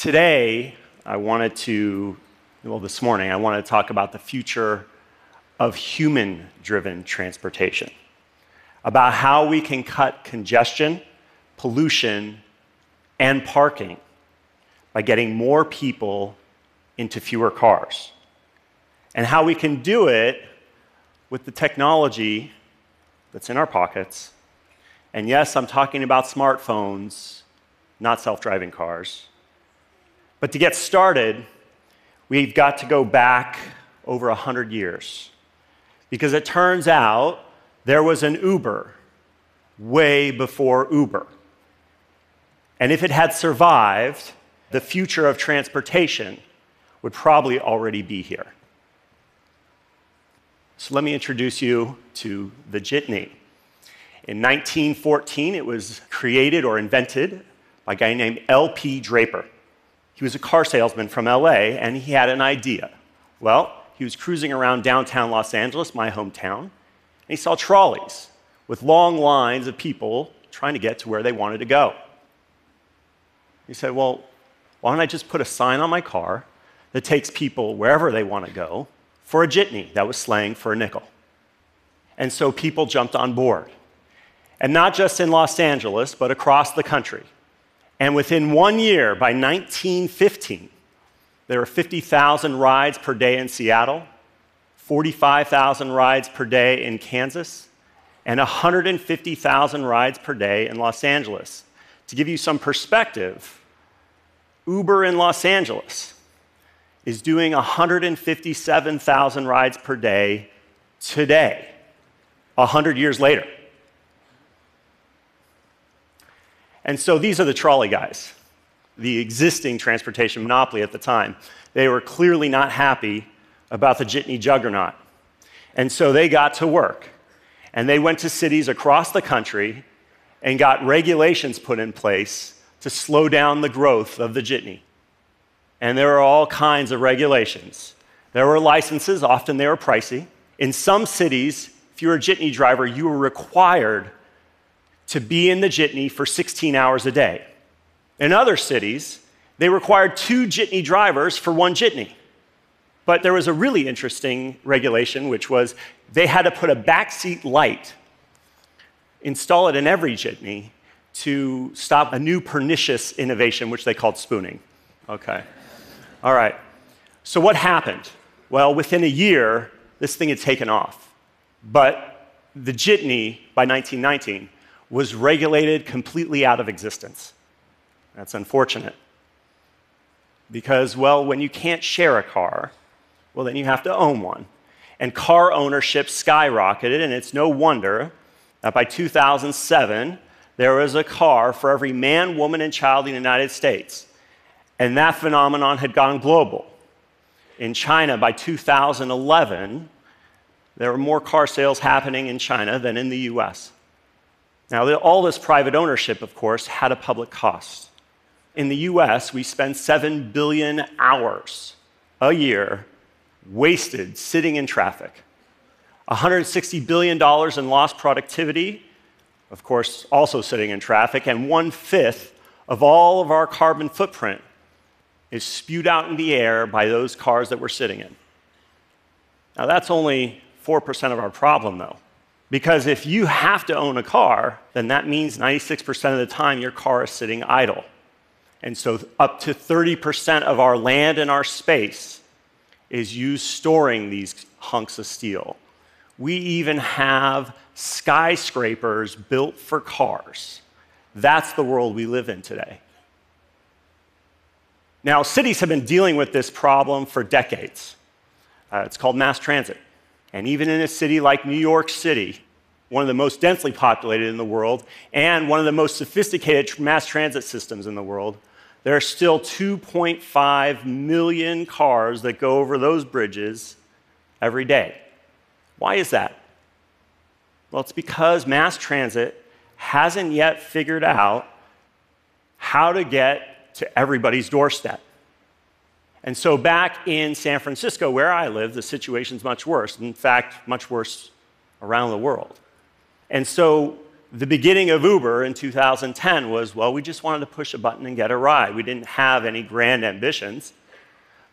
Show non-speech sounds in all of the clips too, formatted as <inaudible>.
Today, I wanted to, well, this morning, I wanted to talk about the future of human driven transportation, about how we can cut congestion, pollution, and parking by getting more people into fewer cars, and how we can do it with the technology that's in our pockets. And yes, I'm talking about smartphones, not self driving cars. But to get started, we've got to go back over 100 years. Because it turns out there was an Uber way before Uber. And if it had survived, the future of transportation would probably already be here. So let me introduce you to the jitney. In 1914, it was created or invented by a guy named L.P. Draper. He was a car salesman from LA, and he had an idea. Well, he was cruising around downtown Los Angeles, my hometown, and he saw trolleys with long lines of people trying to get to where they wanted to go. He said, Well, why don't I just put a sign on my car that takes people wherever they want to go for a jitney? That was slang for a nickel. And so people jumped on board. And not just in Los Angeles, but across the country. And within one year, by 1915, there were 50,000 rides per day in Seattle, 45,000 rides per day in Kansas, and 150,000 rides per day in Los Angeles. To give you some perspective, Uber in Los Angeles is doing 157,000 rides per day today, 100 years later. And so these are the trolley guys, the existing transportation monopoly at the time. They were clearly not happy about the jitney juggernaut. And so they got to work. And they went to cities across the country and got regulations put in place to slow down the growth of the jitney. And there were all kinds of regulations. There were licenses, often they were pricey. In some cities, if you were a jitney driver, you were required to be in the jitney for 16 hours a day. In other cities, they required two jitney drivers for one jitney. But there was a really interesting regulation, which was they had to put a backseat light, install it in every jitney to stop a new pernicious innovation, which they called spooning. Okay. All right. So what happened? Well, within a year, this thing had taken off. But the jitney, by 1919, was regulated completely out of existence. That's unfortunate. Because, well, when you can't share a car, well, then you have to own one. And car ownership skyrocketed, and it's no wonder that by 2007, there was a car for every man, woman, and child in the United States. And that phenomenon had gone global. In China, by 2011, there were more car sales happening in China than in the US. Now, all this private ownership, of course, had a public cost. In the US, we spend 7 billion hours a year wasted sitting in traffic. $160 billion in lost productivity, of course, also sitting in traffic, and one fifth of all of our carbon footprint is spewed out in the air by those cars that we're sitting in. Now, that's only 4% of our problem, though. Because if you have to own a car, then that means 96% of the time your car is sitting idle. And so up to 30% of our land and our space is used storing these hunks of steel. We even have skyscrapers built for cars. That's the world we live in today. Now, cities have been dealing with this problem for decades. Uh, it's called mass transit. And even in a city like New York City, one of the most densely populated in the world, and one of the most sophisticated mass transit systems in the world, there are still 2.5 million cars that go over those bridges every day. Why is that? Well, it's because mass transit hasn't yet figured out how to get to everybody's doorstep. And so back in San Francisco, where I live, the situation's much worse. In fact, much worse around the world. And so the beginning of Uber in 2010 was well, we just wanted to push a button and get a ride. We didn't have any grand ambitions.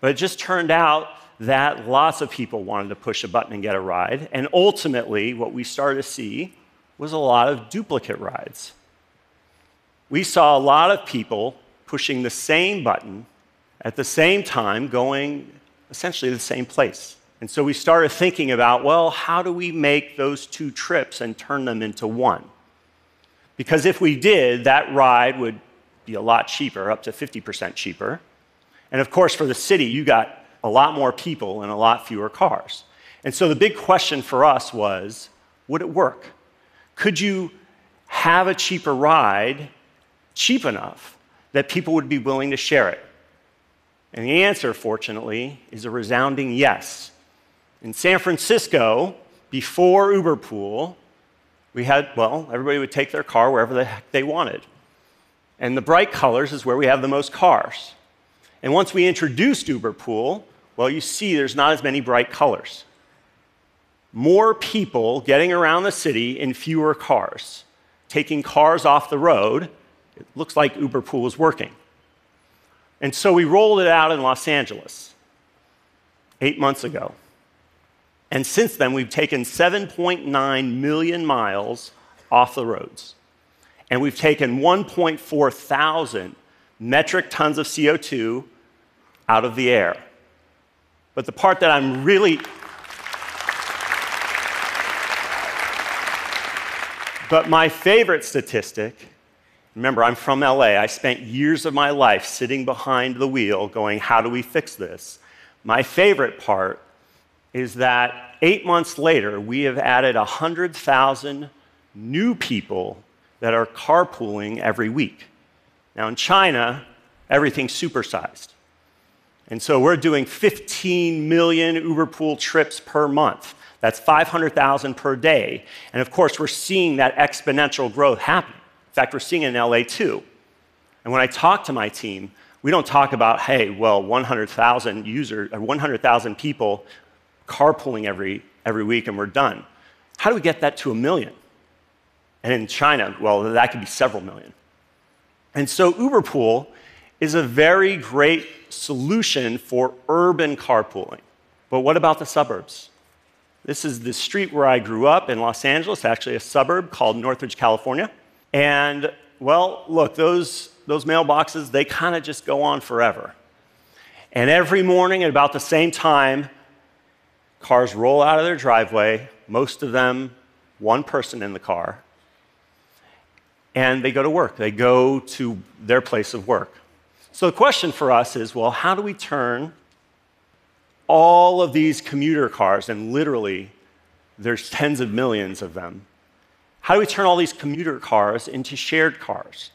But it just turned out that lots of people wanted to push a button and get a ride. And ultimately, what we started to see was a lot of duplicate rides. We saw a lot of people pushing the same button at the same time, going essentially the same place. And so we started thinking about well, how do we make those two trips and turn them into one? Because if we did, that ride would be a lot cheaper, up to 50% cheaper. And of course, for the city, you got a lot more people and a lot fewer cars. And so the big question for us was would it work? Could you have a cheaper ride cheap enough that people would be willing to share it? And the answer, fortunately, is a resounding yes. In San Francisco, before Uber Pool, we had, well, everybody would take their car wherever the heck they wanted. And the bright colors is where we have the most cars. And once we introduced Uber Pool, well, you see there's not as many bright colors. More people getting around the city in fewer cars, taking cars off the road. It looks like Uber Pool is working. And so we rolled it out in Los Angeles eight months ago. And since then, we've taken 7.9 million miles off the roads. And we've taken 1.4 thousand metric tons of CO2 out of the air. But the part that I'm really But my favorite statistic, remember, I'm from LA. I spent years of my life sitting behind the wheel going, How do we fix this? My favorite part is that eight months later, we have added 100,000 new people that are carpooling every week. Now, in China, everything's supersized. And so we're doing 15 million Uberpool trips per month. That's 500,000 per day. And of course, we're seeing that exponential growth happen. In fact, we're seeing it in LA too. And when I talk to my team, we don't talk about, hey, well, 100,000 users or 100,000 people carpooling every, every week and we're done. How do we get that to a million? And in China, well, that could be several million. And so Uberpool is a very great solution for urban carpooling. But what about the suburbs? This is the street where I grew up in Los Angeles, actually a suburb called Northridge, California. And well, look, those, those mailboxes, they kind of just go on forever. And every morning at about the same time, cars roll out of their driveway, most of them one person in the car, and they go to work. They go to their place of work. So the question for us is well, how do we turn all of these commuter cars, and literally there's tens of millions of them, how do we turn all these commuter cars into shared cars?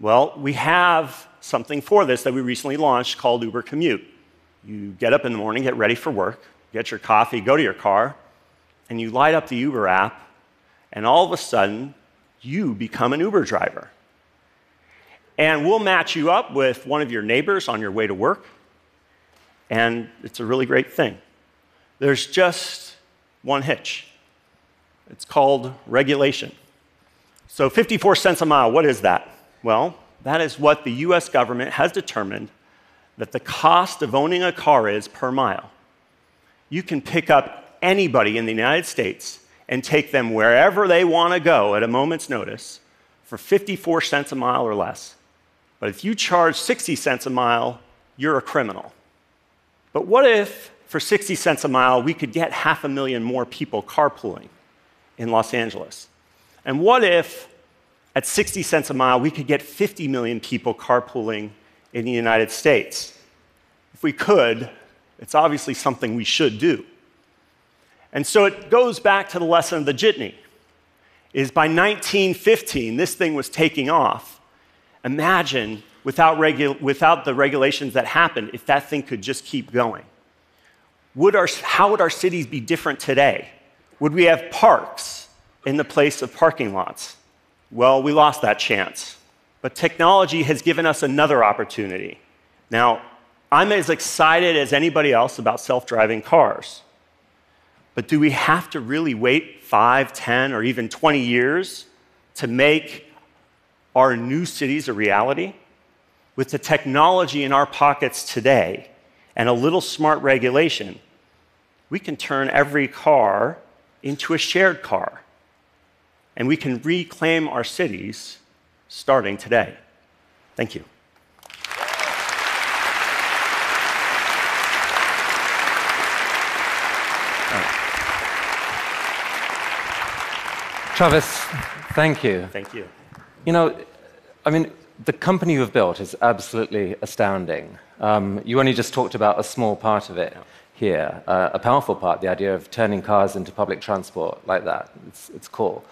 Well, we have something for this that we recently launched called Uber Commute. You get up in the morning, get ready for work, get your coffee, go to your car, and you light up the Uber app, and all of a sudden, you become an Uber driver. And we'll match you up with one of your neighbors on your way to work. And it's a really great thing. There's just one hitch it's called regulation. So, 54 cents a mile, what is that? Well, that is what the US government has determined that the cost of owning a car is per mile. You can pick up anybody in the United States and take them wherever they want to go at a moment's notice for 54 cents a mile or less. But if you charge 60 cents a mile, you're a criminal. But what if, for 60 cents a mile, we could get half a million more people carpooling in Los Angeles? And what if, at 60 cents a mile, we could get 50 million people carpooling in the United States? If we could, it's obviously something we should do. And so it goes back to the lesson of the jitney. Is by 1915, this thing was taking off Imagine without, regu- without the regulations that happened, if that thing could just keep going. Would our, how would our cities be different today? Would we have parks in the place of parking lots? Well, we lost that chance. But technology has given us another opportunity. Now, I'm as excited as anybody else about self driving cars. But do we have to really wait 5, 10, or even 20 years to make our new cities a reality with the technology in our pockets today and a little smart regulation, we can turn every car into a shared car. And we can reclaim our cities starting today. Thank you. Travis, thank you. Thank you. You know, I mean, the company you've built is absolutely astounding. Um, you only just talked about a small part of it here, uh, a powerful part, the idea of turning cars into public transport like that. It's, it's cool.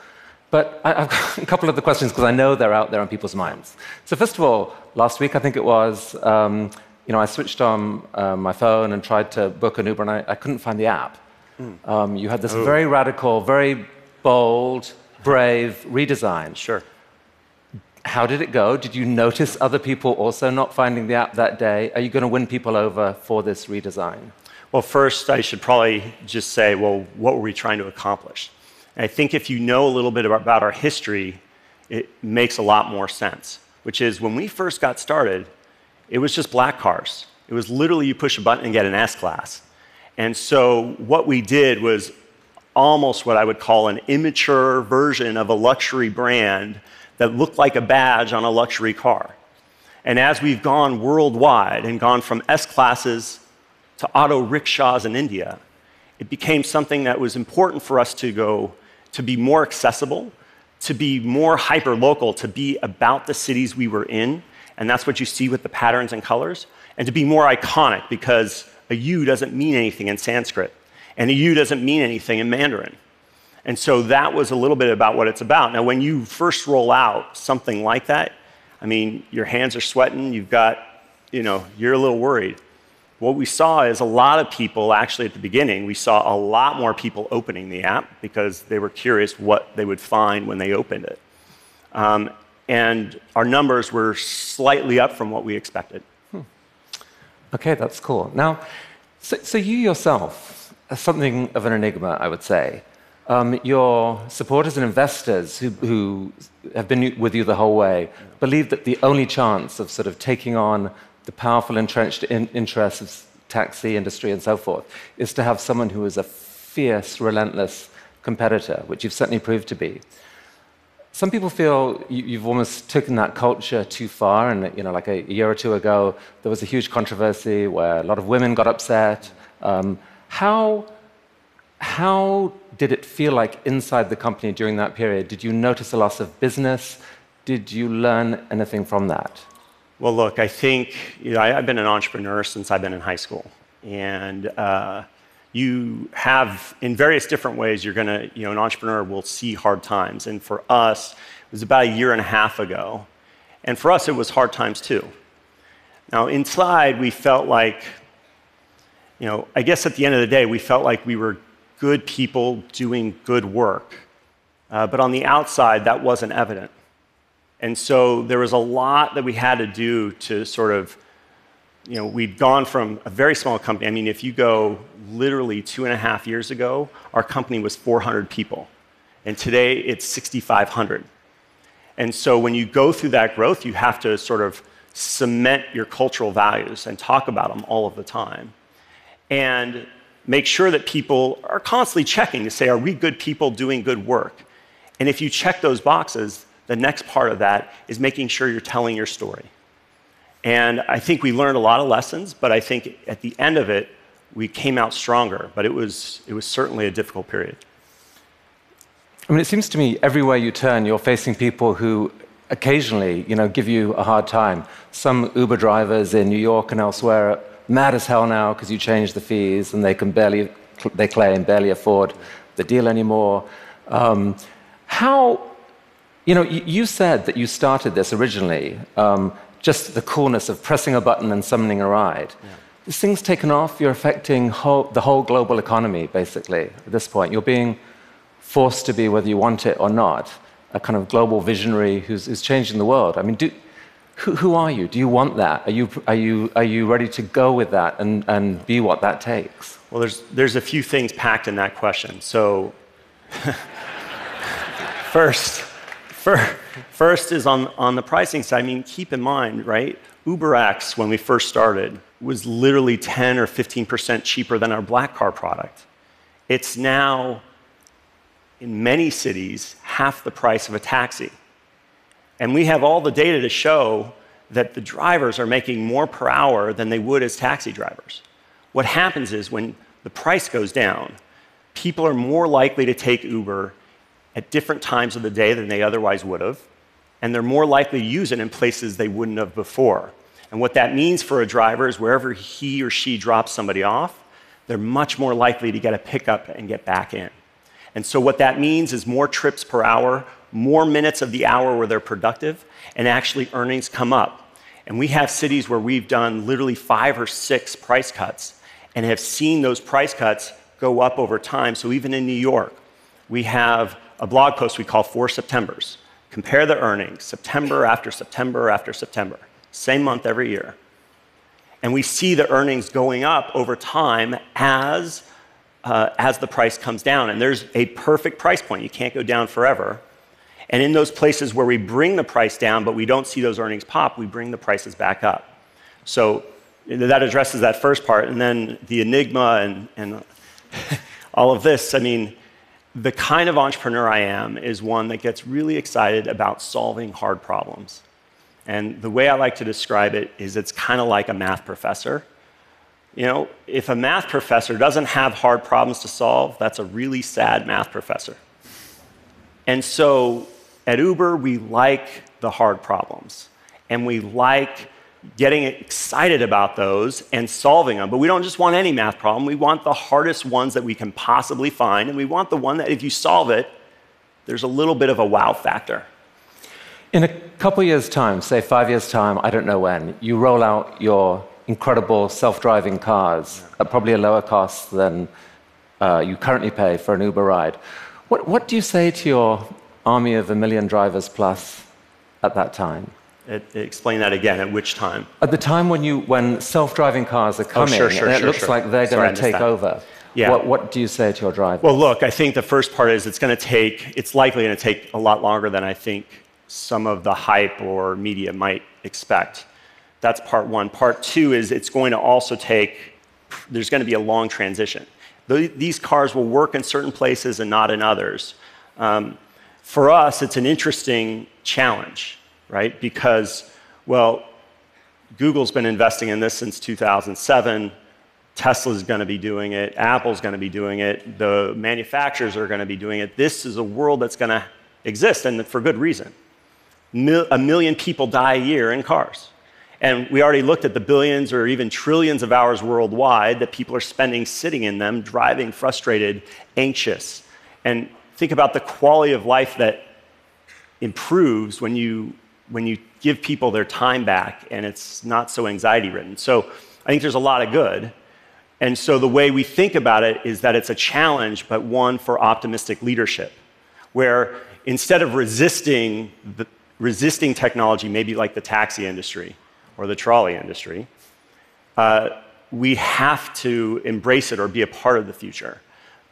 But I, have got <laughs> a couple of the questions because I know they're out there on people's minds. So, first of all, last week I think it was, um, you know, I switched on uh, my phone and tried to book an Uber and I, I couldn't find the app. Mm. Um, you had this oh. very radical, very bold, brave redesign. Sure. How did it go? Did you notice other people also not finding the app that day? Are you going to win people over for this redesign? Well, first, I should probably just say, well, what were we trying to accomplish? And I think if you know a little bit about our history, it makes a lot more sense, which is when we first got started, it was just black cars. It was literally you push a button and get an S class. And so what we did was almost what I would call an immature version of a luxury brand that looked like a badge on a luxury car. And as we've gone worldwide and gone from S classes to auto rickshaws in India, it became something that was important for us to go to be more accessible, to be more hyper local, to be about the cities we were in. And that's what you see with the patterns and colors. And to be more iconic because a U doesn't mean anything in Sanskrit. And a U doesn't mean anything in Mandarin. And so that was a little bit about what it's about. Now, when you first roll out something like that, I mean, your hands are sweating, you've got, you know, you're a little worried. What we saw is a lot of people, actually at the beginning, we saw a lot more people opening the app because they were curious what they would find when they opened it. Um, and our numbers were slightly up from what we expected. Hmm. Okay, that's cool. Now, so, so you yourself, something of an enigma, I would say. Um, your supporters and investors who, who, have been with you the whole way believe that the only chance of sort of taking on the powerful entrenched in, interests of taxi industry and so forth is to have someone who is a fierce, relentless competitor, which you've certainly proved to be. Some people feel you, have almost taken that culture too far, and you know, like a, a, year or two ago, there was a huge controversy where a lot of women got upset. Um, how, how did it feel like inside the company during that period? Did you notice a loss of business? Did you learn anything from that? Well, look, I think you know, I, have been an entrepreneur since I've been in high school. And uh, you have, in various different ways, you're going to, you know, an entrepreneur will see hard times. And for us, it was about a year and a half ago. And for us, it was hard times too. Now, inside, we felt like you know, I guess at the end of the day, we felt like we were good people doing good work. Uh, but on the outside, that wasn't evident. And so there was a lot that we had to do to sort of, you know, we'd gone from a very small company. I mean, if you go literally two and a half years ago, our company was 400 people. And today it's 6,500. And so when you go through that growth, you have to sort of cement your cultural values and talk about them all of the time and make sure that people are constantly checking to say, are we good people doing good work? And if you check those boxes, the next part of that is making sure you're telling your story. And I think we learned a lot of lessons, but I think at the end of it, we came out stronger. But it was, it was certainly a difficult period. I mean, it seems to me everywhere you turn, you're facing people who occasionally, you know, give you a hard time. Some Uber drivers in New York and elsewhere are mad as hell now because you changed the fees and they can barely, they claim, barely afford the deal anymore. Um, how, you know, you said that you started this originally, um, just the coolness of pressing a button and summoning a ride. Yeah. This thing's taken off, you're affecting whole, the whole global economy, basically, at this point. You're being forced to be, whether you want it or not, a kind of global visionary who's, who's changing the world. I mean, do, who, who are you? Do you want that? Are you, are you, are you ready to go with that and, and be what that takes? Well, there's, there's a few things packed in that question. So, <laughs> first, First is on, on the pricing side. I mean, keep in mind, right? UberX, when we first started, was literally 10 or 15% cheaper than our black car product. It's now, in many cities, half the price of a taxi. And we have all the data to show that the drivers are making more per hour than they would as taxi drivers. What happens is when the price goes down, people are more likely to take Uber at different times of the day than they otherwise would have, and they're more likely to use it in places they wouldn't have before. And what that means for a driver is wherever he or she drops somebody off, they're much more likely to get a pickup and get back in. And so, what that means is more trips per hour, more minutes of the hour where they're productive, and actually earnings come up. And we have cities where we've done literally five or six price cuts and have seen those price cuts go up over time. So, even in New York, we have a blog post we call Four Septembers. Compare the earnings, September after September after September, same month every year. And we see the earnings going up over time as, uh, as the price comes down. And there's a perfect price point. You can't go down forever. And in those places where we bring the price down, but we don't see those earnings pop, we bring the prices back up. So that addresses that first part. And then the enigma and, and <laughs> all of this, I mean, the kind of entrepreneur I am is one that gets really excited about solving hard problems. And the way I like to describe it is it's kind of like a math professor. You know, if a math professor doesn't have hard problems to solve, that's a really sad math professor. And so at Uber, we like the hard problems. And we like getting excited about those and solving them. But we don't just want any math problem, we want the hardest ones that we can possibly find. And we want the one that if you solve it, there's a little bit of a wow factor. In a couple years' time, say five years' time, I don't know when, you roll out your incredible self driving cars at probably a lower cost than uh, you currently pay for an Uber ride. What, what do you say to your army of a million drivers plus at that time? It, explain that again. At which time? At the time when you when self-driving cars are coming, oh, sure, sure, and it sure, looks like they're going to take that. over. Yeah. What, what, do you say to your driver? Well, look, I think the first part is it's going to take. It's likely going to take a lot longer than I think some of the hype or media might expect. That's part one. Part two is it's going to also take. There's going to be a long transition. These cars will work in certain places and not in others. Um, for us, it's an interesting challenge right? Because, well, Google's been investing in this since 2007. Tesla's going to be doing it. Apple's going to be doing it. The manufacturers are going to be doing it. This is a world that's going to exist, and for good reason. Mil- a million people die a year in cars. And we already looked at the billions or even trillions of hours worldwide that people are spending sitting in them, driving, frustrated, anxious. And think about the quality of life that improves when you when you give people their time back and it's not so anxiety ridden. So I think there's a lot of good. And so the way we think about it is that it's a challenge, but one for optimistic leadership, where instead of resisting, the, resisting technology, maybe like the taxi industry or the trolley industry, uh, we have to embrace it or be a part of the future.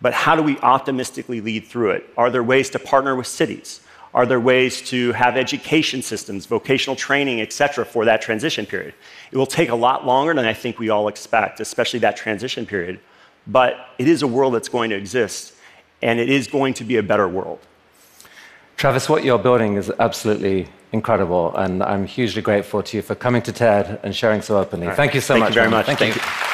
But how do we optimistically lead through it? Are there ways to partner with cities? Are there ways to have education systems, vocational training, et cetera, for that transition period? It will take a lot longer than I think we all expect, especially that transition period. But it is a world that's going to exist, and it is going to be a better world. Travis, what you're building is absolutely incredible, and I'm hugely grateful to you for coming to TED and sharing so openly. Right. Thank you so Thank much. Thank you very much. Thank, Thank you. you.